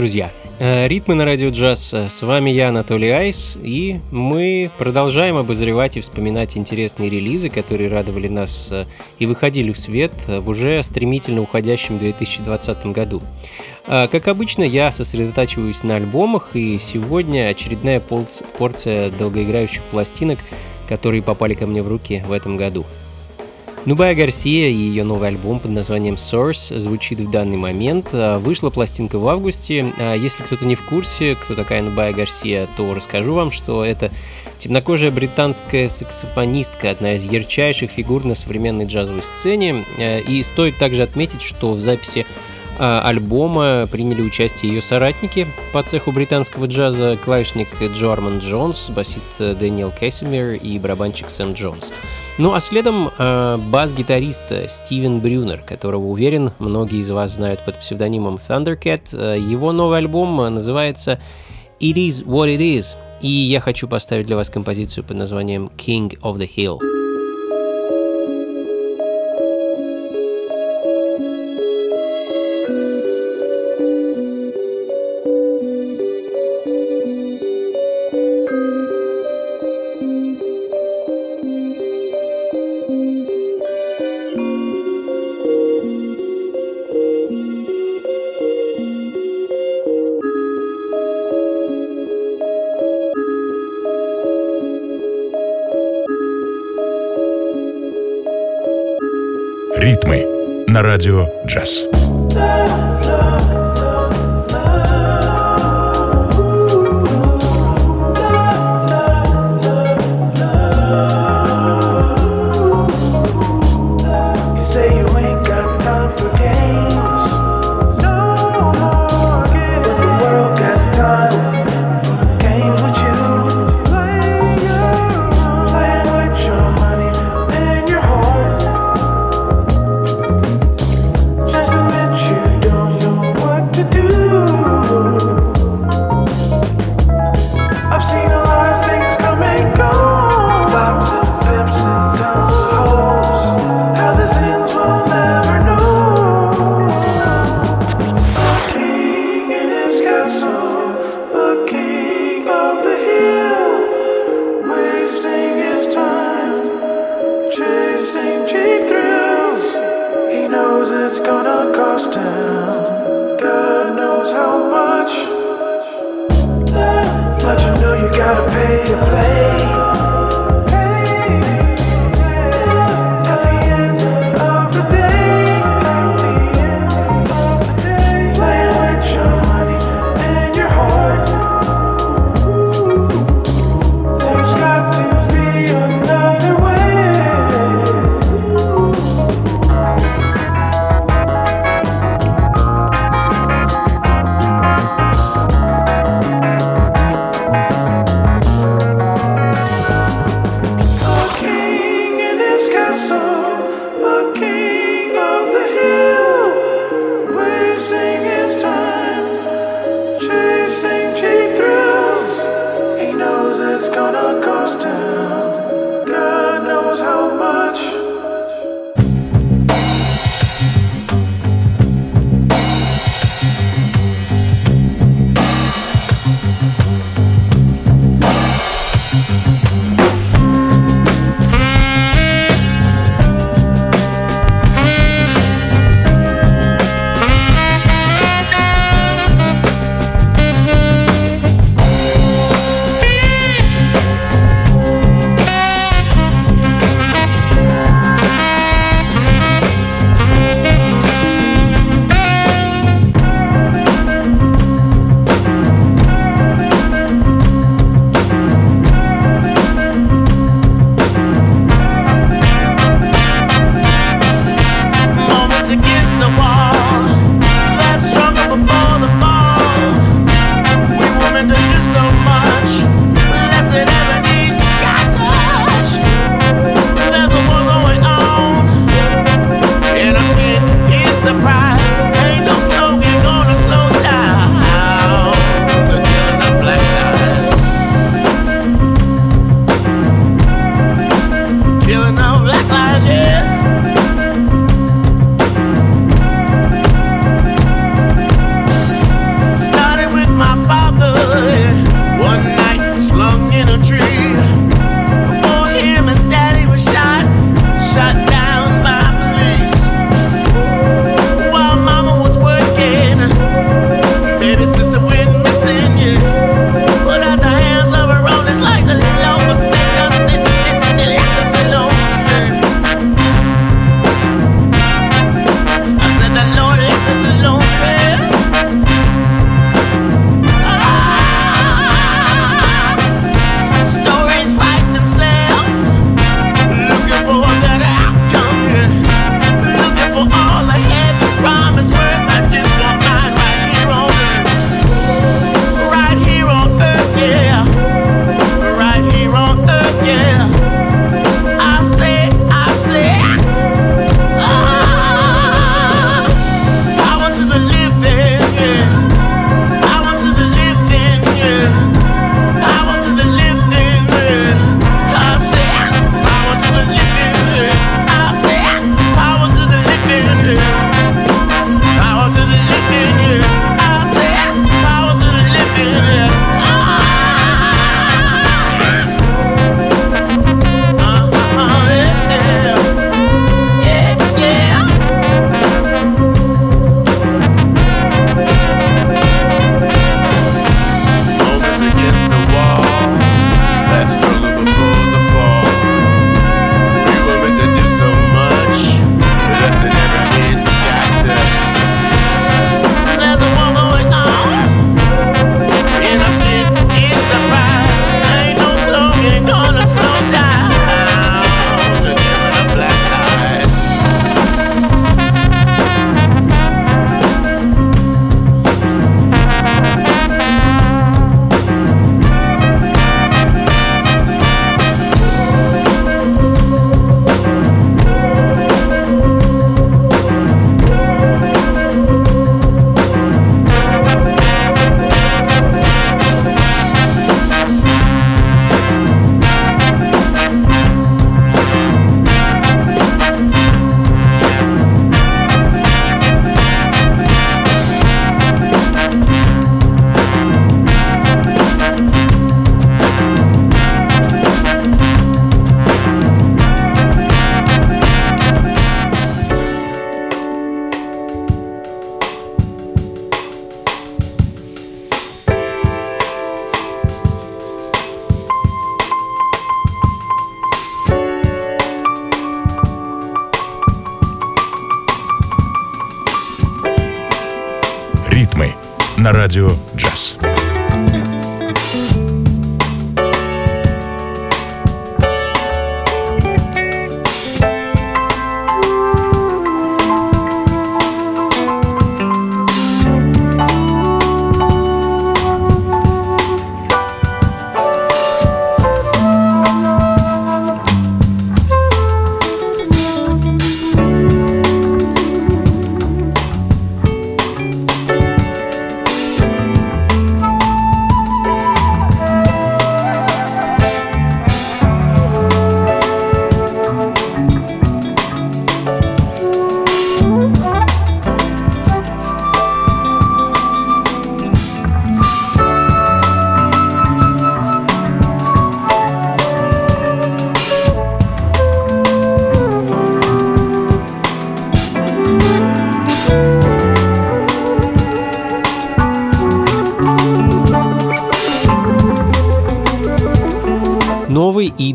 Друзья! Э, Ритмы на радио джаз. С вами я, Анатолий Айс, и мы продолжаем обозревать и вспоминать интересные релизы, которые радовали нас э, и выходили в свет в уже стремительно уходящем 2020 году. Э, как обычно, я сосредотачиваюсь на альбомах, и сегодня очередная порция долгоиграющих пластинок, которые попали ко мне в руки в этом году. Нубая Гарсия и ее новый альбом под названием Source звучит в данный момент. А, вышла пластинка в августе. А, если кто-то не в курсе, кто такая Нубая Гарсия, то расскажу вам, что это темнокожая британская саксофонистка, одна из ярчайших фигур на современной джазовой сцене. А, и стоит также отметить, что в записи альбома приняли участие ее соратники по цеху британского джаза, клавишник Джо Арман Джонс, басист Дэниел Кэссимер и барабанщик Сэм Джонс. Ну а следом э, бас-гитарист Стивен Брюнер, которого, уверен, многие из вас знают под псевдонимом Thundercat. Э, его новый альбом называется It Is What It Is, и я хочу поставить для вас композицию под названием King of the Hill. Радио «Джаз».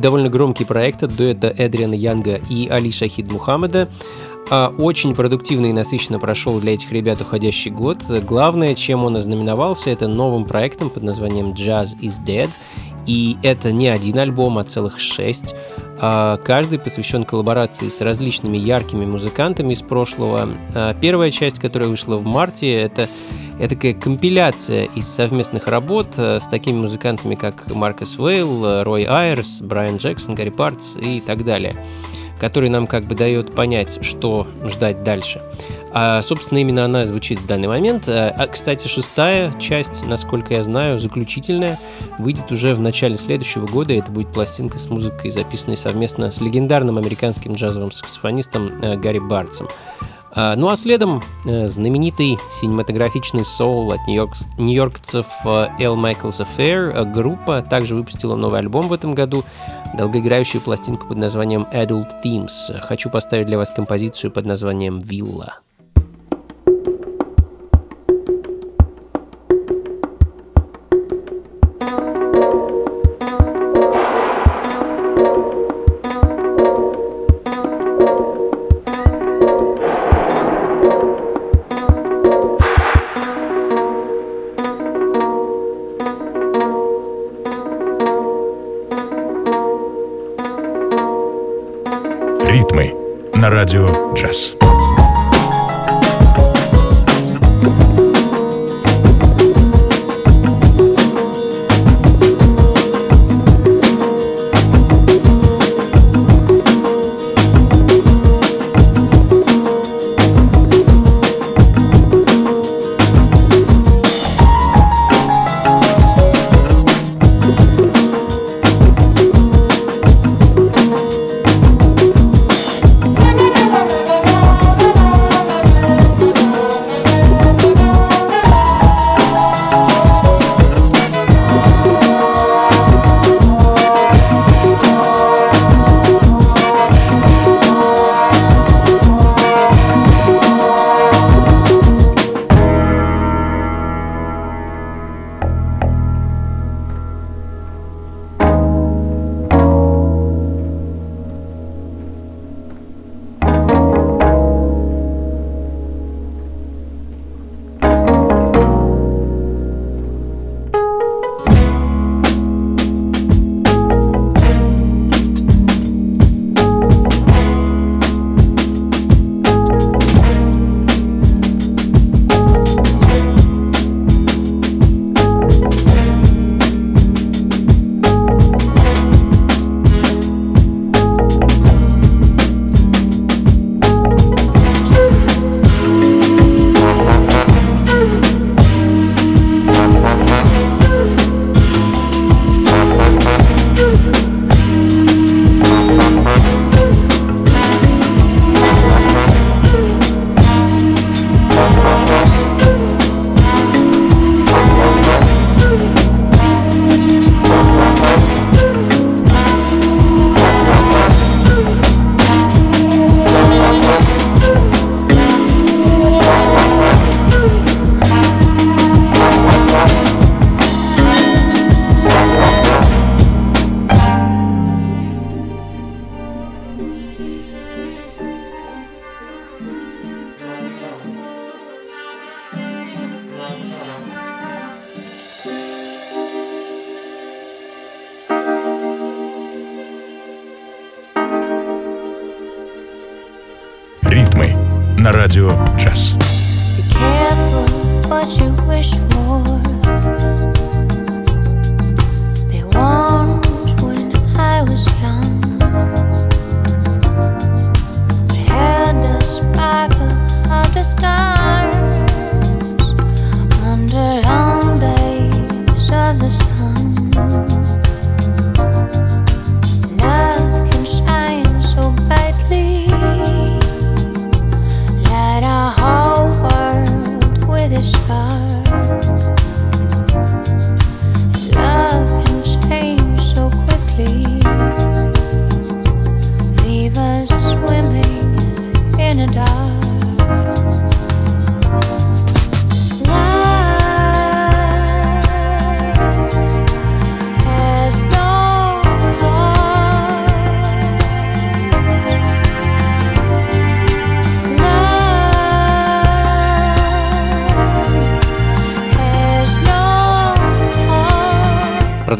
Довольно громкий проект от дуэта Эдриана Янга и Али Шахид Мухаммеда. А, очень продуктивно и насыщенно прошел для этих ребят уходящий год. Главное, чем он ознаменовался, это новым проектом под названием Jazz is Dead. И это не один альбом, а целых шесть. А каждый посвящен коллаборации с различными яркими музыкантами из прошлого. А первая часть, которая вышла в марте, это это такая компиляция из совместных работ э, с такими музыкантами, как Маркус Вейл, Рой Айрс, Брайан Джексон, Гарри Партс и так далее, который нам как бы дает понять, что ждать дальше. А, собственно, именно она звучит в данный момент. А, а, кстати, шестая часть, насколько я знаю, заключительная, выйдет уже в начале следующего года. Это будет пластинка с музыкой, записанной совместно с легендарным американским джазовым саксофонистом э, Гарри Бартсом. А, ну а следом э, знаменитый синематографичный соул от нью-йоркцев L. Michaels Affair. Группа также выпустила новый альбом в этом году, долгоиграющую пластинку под названием Adult Themes. Хочу поставить для вас композицию под названием «Вилла». Радио «Джаз».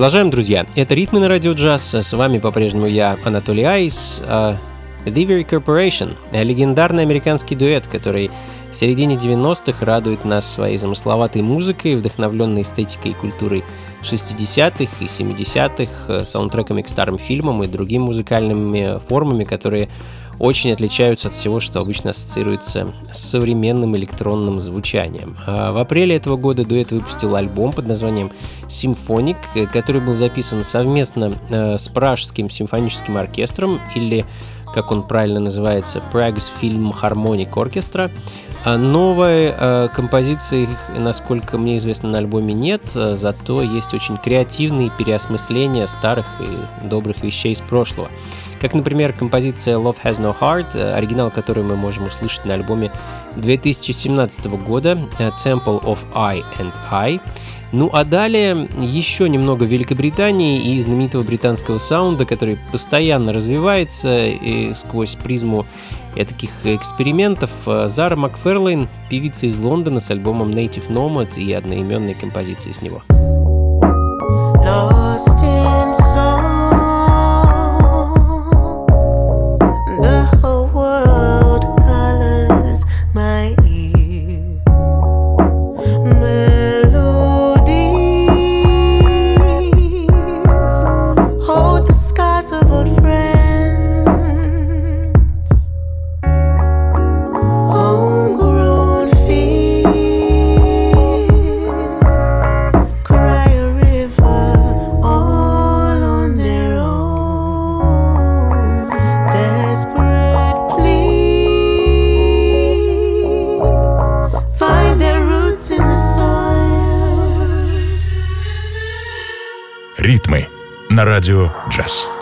Продолжаем, друзья. Это «Ритмы на радио джаз». С вами по-прежнему я, Анатолий Айс. Uh, Delivery Corporation – легендарный американский дуэт, который в середине 90-х радует нас своей замысловатой музыкой, вдохновленной эстетикой и культурой 60-х и 70-х, саундтреками к старым фильмам и другими музыкальными формами, которые очень отличаются от всего, что обычно ассоциируется с современным электронным звучанием. А в апреле этого года дуэт выпустил альбом под названием «Симфоник», который был записан совместно э, с Пражским симфоническим оркестром или как он правильно называется, Prague's Film Harmonic Orchestra. А новой э, композиции, насколько мне известно, на альбоме нет, э, зато есть очень креативные переосмысления старых и добрых вещей из прошлого. Как, например, композиция Love Has No Heart, э, оригинал которую мы можем услышать на альбоме 2017 года э, Temple of I and I. Ну а далее еще немного Великобритании и знаменитого британского саунда, который постоянно развивается и сквозь призму таких экспериментов. Э, Зара Макферлейн, певица из Лондона с альбомом Native Nomad и одноименной композицией с него. Lost in радио «Джаз».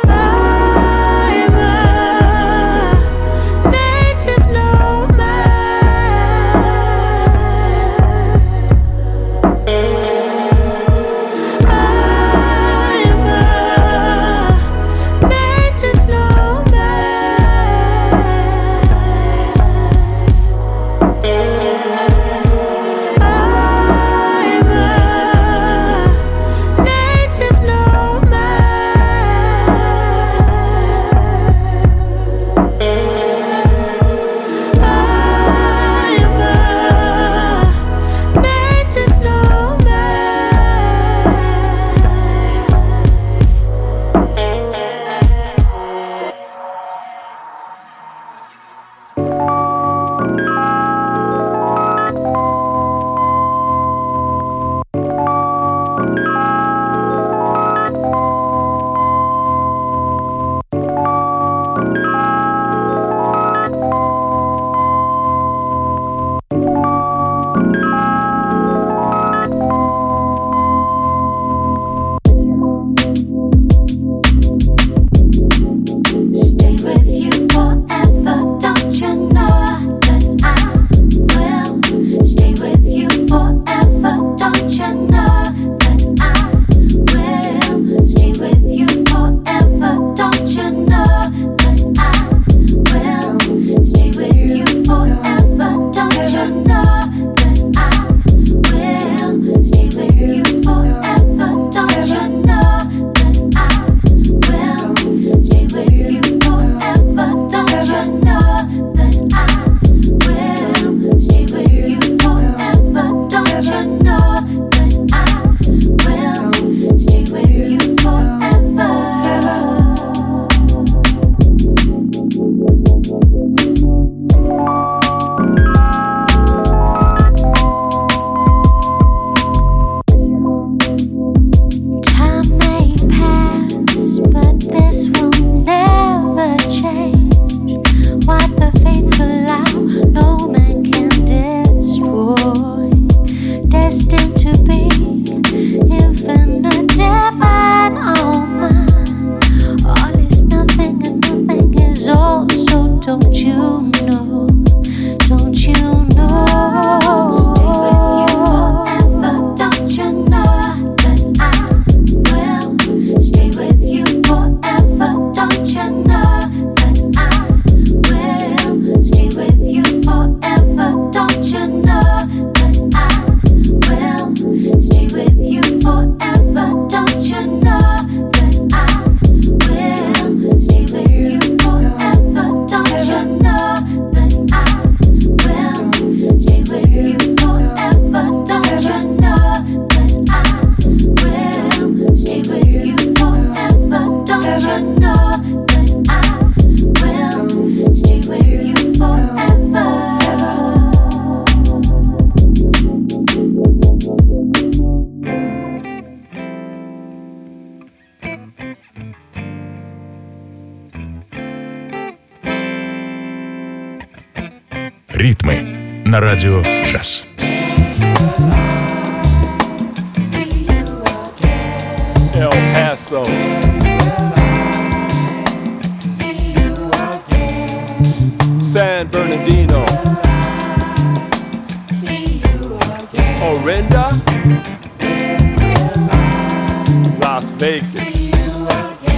Vegas.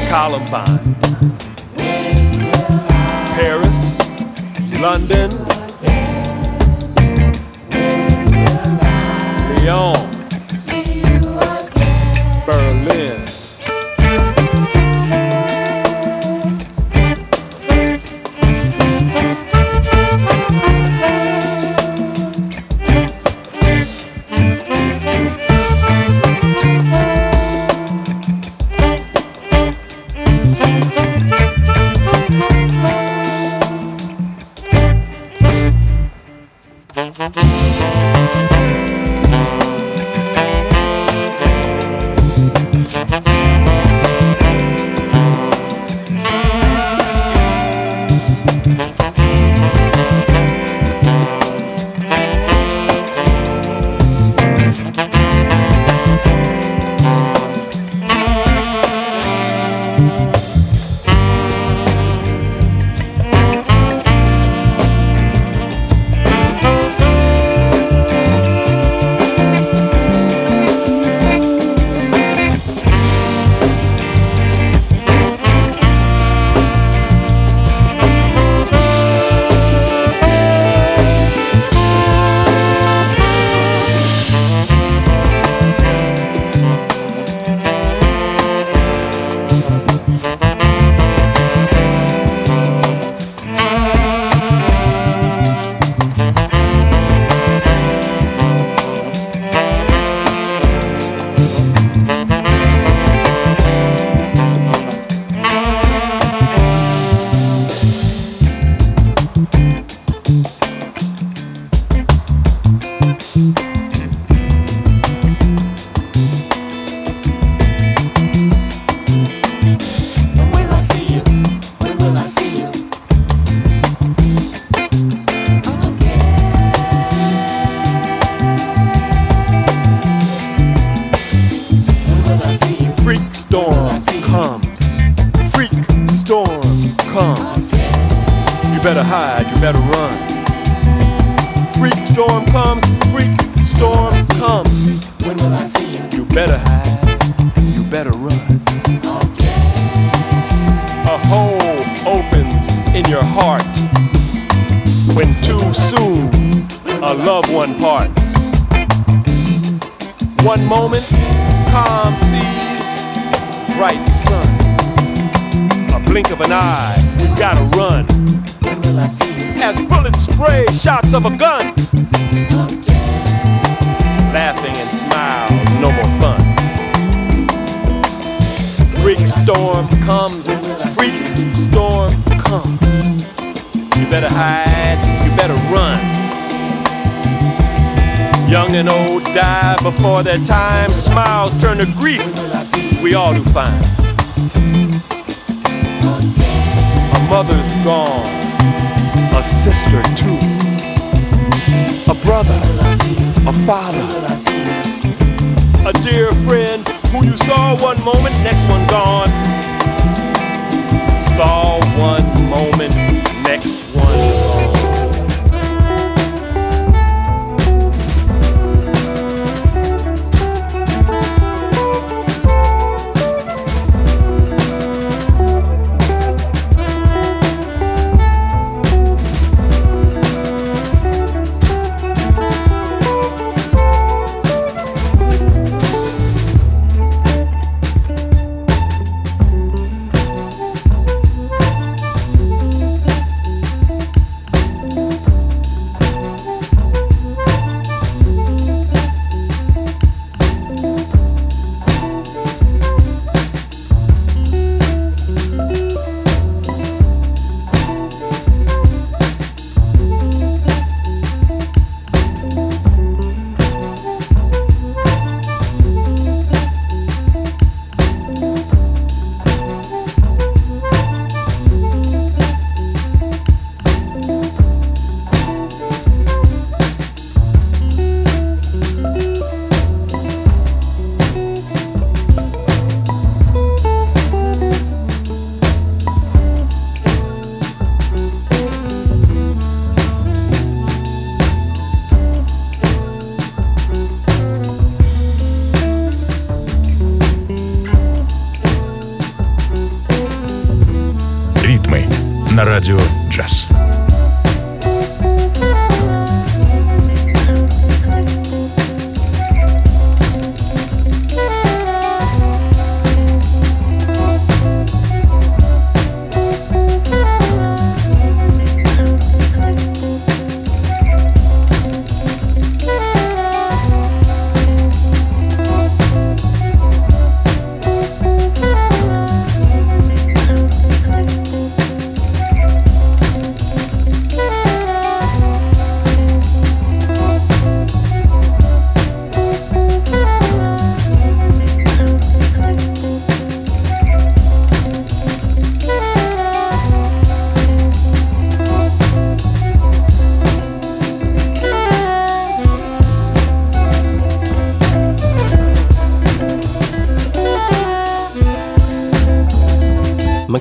Columbine. Paris. London. Lyon.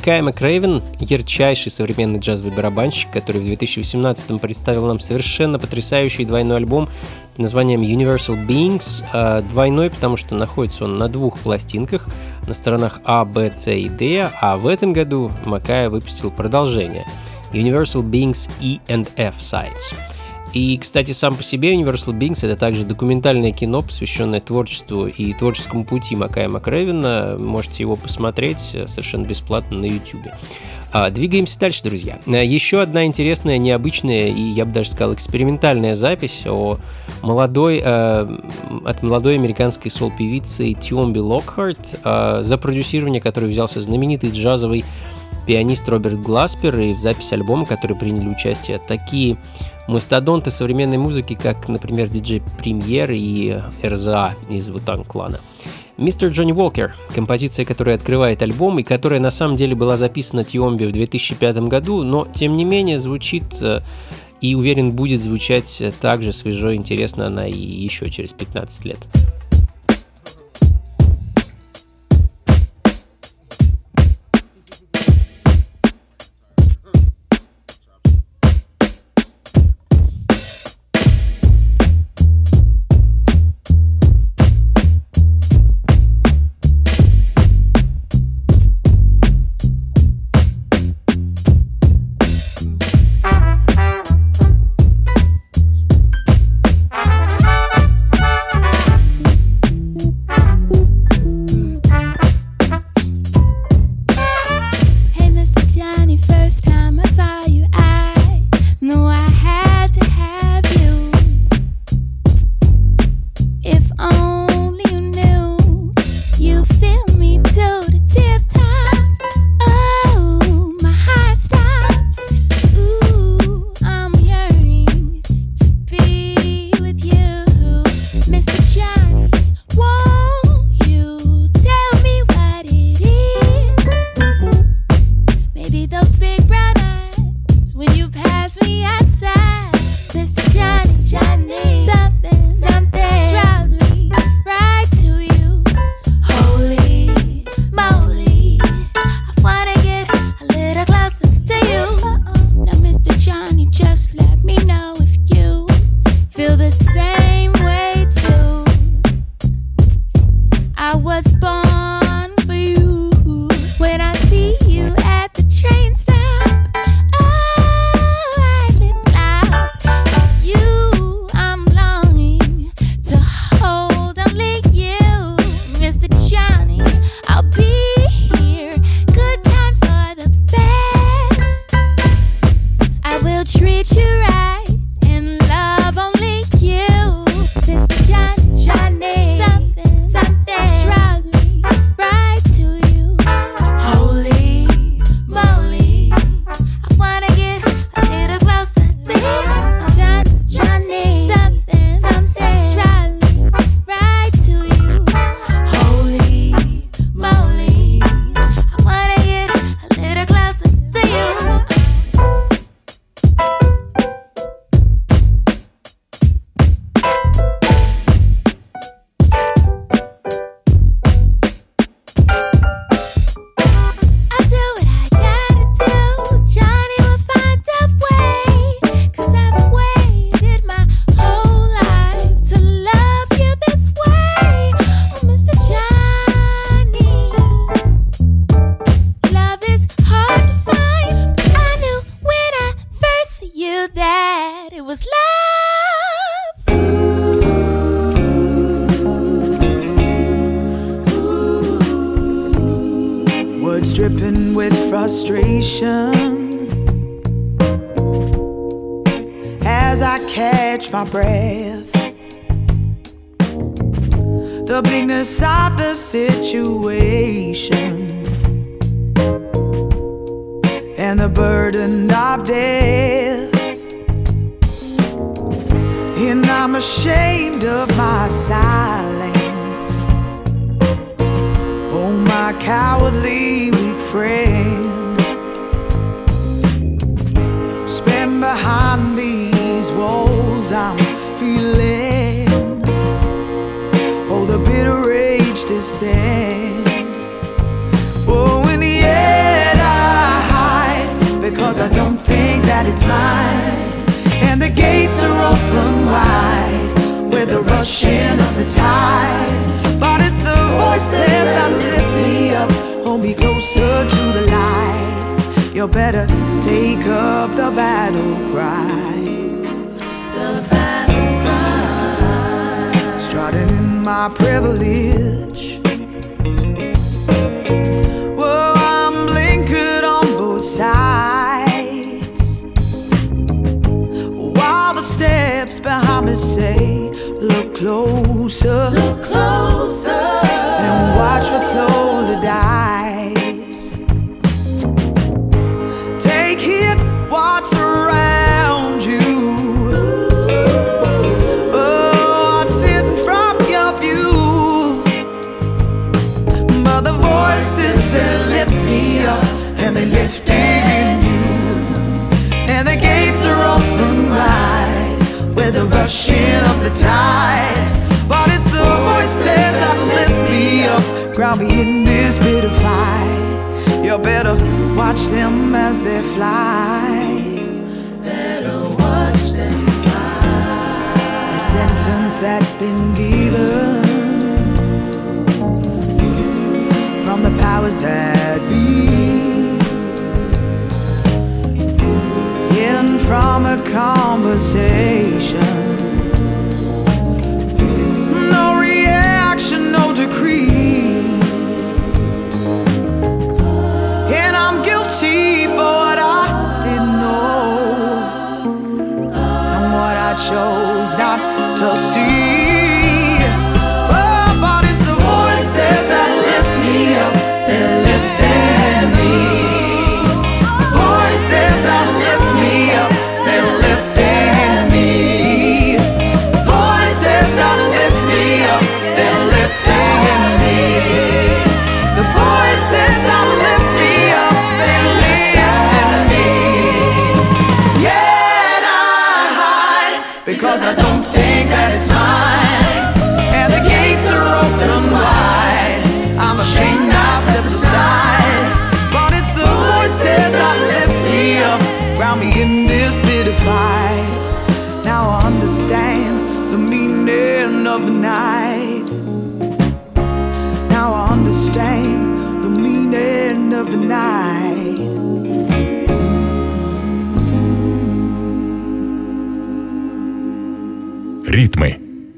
Макай Макрейвен — ярчайший современный джазовый барабанщик, который в 2018-м представил нам совершенно потрясающий двойной альбом названием Universal Beings. А двойной, потому что находится он на двух пластинках, на сторонах А, Б, С и Д, а в этом году Макая выпустил продолжение Universal Beings E and F Sides — и, кстати, сам по себе Universal Beings — это также документальное кино, посвященное творчеству и творческому пути Макая Макревина. Можете его посмотреть э, совершенно бесплатно на YouTube. А, двигаемся дальше, друзья. Э, еще одна интересная, необычная и, я бы даже сказал, экспериментальная запись о молодой, э, от молодой американской сол-певицы Тиомби Локхарт, э, за продюсирование которой взялся знаменитый джазовый пианист Роберт Гласпер, и в записи альбома, который приняли участие такие мастодонты современной музыки, как, например, диджей Премьер и РЗА из Вутан клана. Мистер Джонни Уолкер, композиция, которая открывает альбом и которая на самом деле была записана Тиомби в 2005 году, но тем не менее звучит э, и уверен будет звучать так же свежо и интересно она и еще через 15 лет. Look closer, look closer, and watch what slowly dies. Take heed what's around you. Oh, what's in from your view. But the voices that lift me up and they lift in you. And the gates are open wide with the rushing the tide. But it's the voices that lift me up, ground me in this bit of fight. You better watch them as they fly. Better watch them fly. The sentence that's been given from the powers that be. Hidden from a conversation.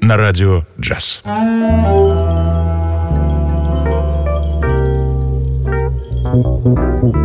На радио джаз. Never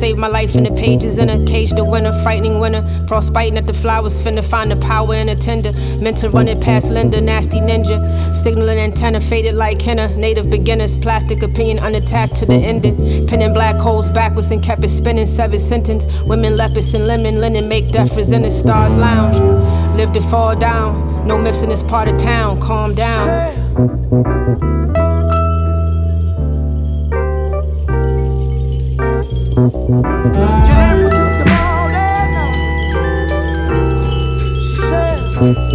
Saved my life in the pages in a cage. The winner, frightening winner. Frostbiting at the flowers. Finna find the power in a tender. Meant to run it past Linda, nasty ninja. Signaling antenna faded like henna. Native beginners, plastic opinion unattached to the ending. Pinning black holes backwards and kept it spinning. Seven sentence. Women, lepers and lemon linen make death the Stars lounge. Live to fall down. No myths in this part of town. Calm down. Opportunity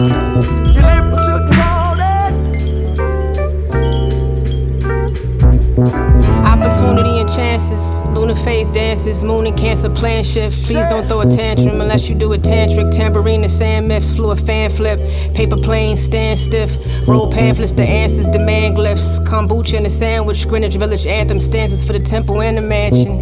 and chances, lunar phase dances, moon and cancer plan shifts. Please don't throw a tantrum unless you do a tantric. Tambourine and sand myths, flew a fan flip. Paper planes stand stiff. Roll pamphlets, the answers, demand glyphs. Kombucha and a sandwich, Greenwich Village anthem stanzas for the temple and the mansion.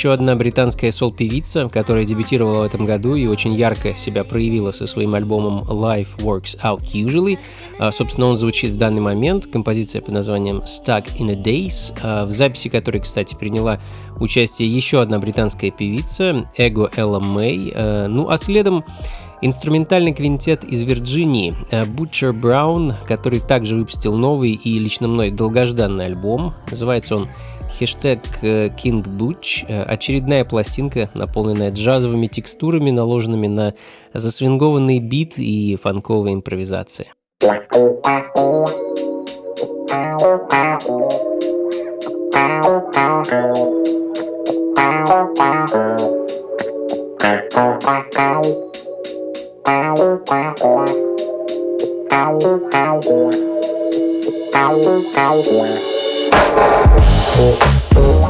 Еще одна британская сол-певица, которая дебютировала в этом году и очень ярко себя проявила со своим альбомом Life Works Out Usually. А, собственно, он звучит в данный момент. Композиция под названием Stuck in a Days, а, в записи которой, кстати, приняла участие еще одна британская певица, Эго Элла Мэй. А, ну, а следом Инструментальный квинтет из Вирджинии Butcher Brown, который также выпустил новый и лично мной долгожданный альбом. Называется он Хештег э, King Butch э, – очередная пластинка, наполненная джазовыми текстурами, наложенными на засвингованный бит и фанковые импровизации. Thank you. Oh, oh. oh.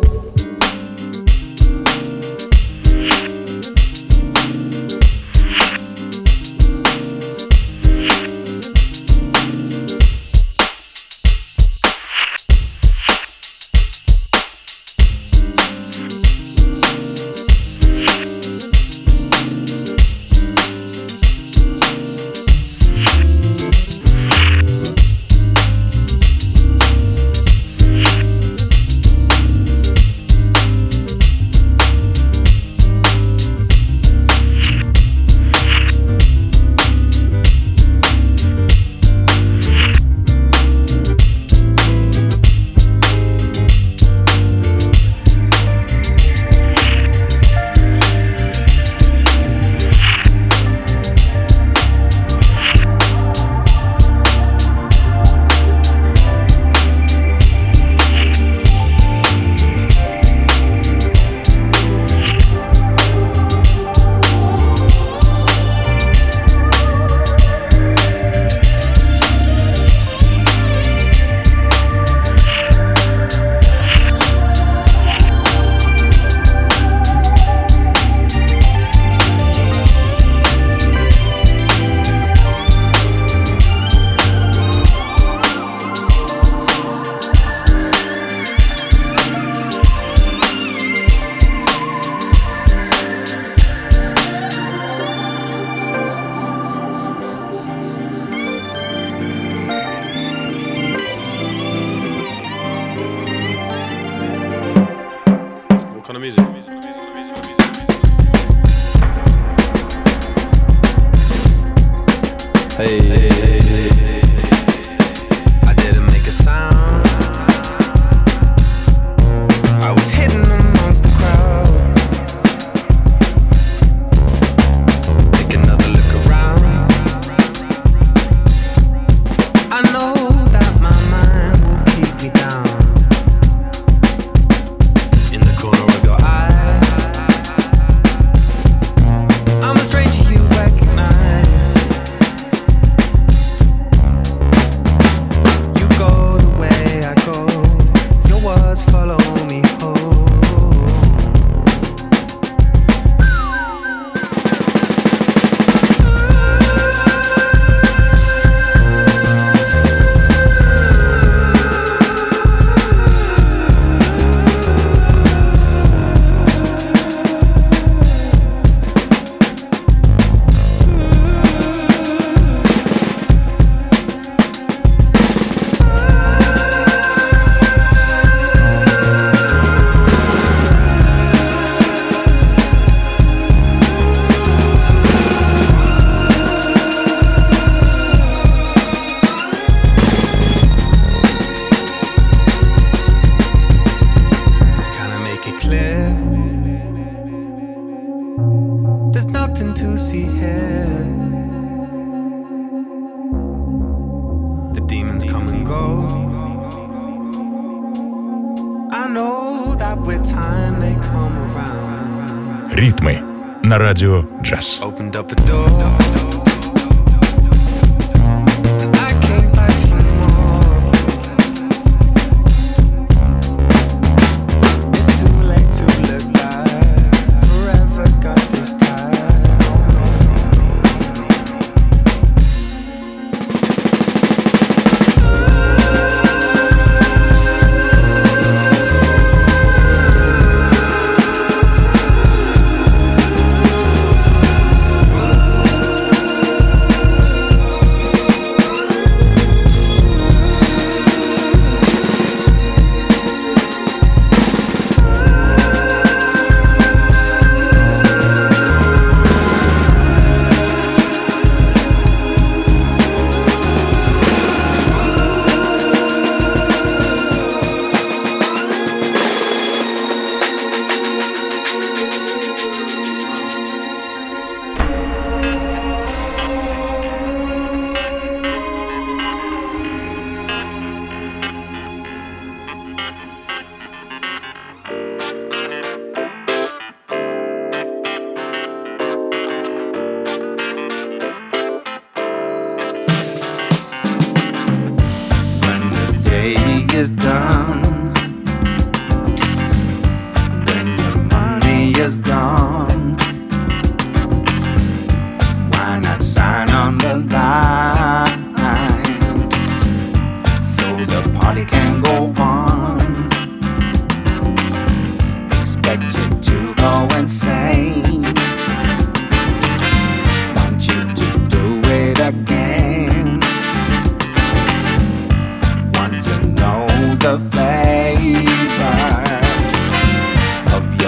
music. opened up a door.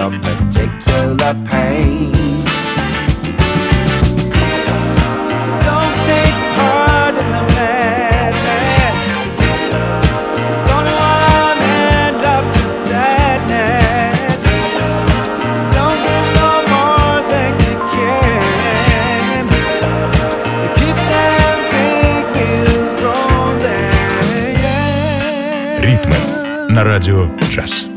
some particular pain. Don't take part in the. It's gonna end up in sadness. Don't give no more than you can to keep them big wheels rolling. На радио час.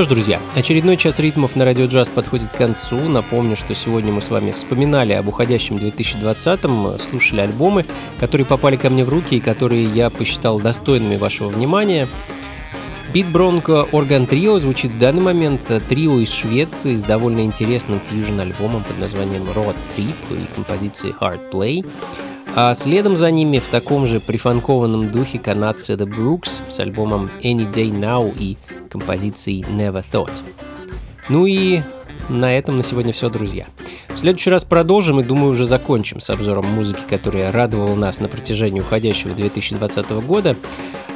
Что ж, друзья, очередной час ритмов на радио джаз подходит к концу. Напомню, что сегодня мы с вами вспоминали об уходящем 2020-м, слушали альбомы, которые попали ко мне в руки и которые я посчитал достойными вашего внимания. Бит Бронко Орган Трио звучит в данный момент трио из Швеции с довольно интересным фьюжн-альбомом под названием Road Trip и композицией Hard Play. А следом за ними в таком же прифанкованном духе канадцы The Brooks с альбомом Any Day Now и композицией Never Thought. Ну и на этом на сегодня все, друзья. В следующий раз продолжим и, думаю, уже закончим с обзором музыки, которая радовала нас на протяжении уходящего 2020 года.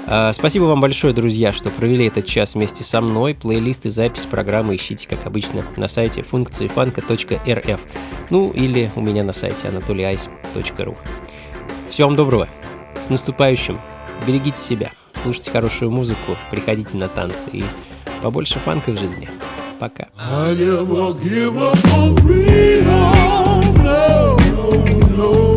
А, спасибо вам большое, друзья, что провели этот час вместе со мной. Плейлисты, запись программы ищите, как обычно, на сайте функции фанка.рф. Ну или у меня на сайте anatolyice.ru. Всего вам доброго. С наступающим. Берегите себя. Слушайте хорошую музыку. Приходите на танцы. И побольше фанка в жизни. Пока. I never give up on freedom. No, no, no,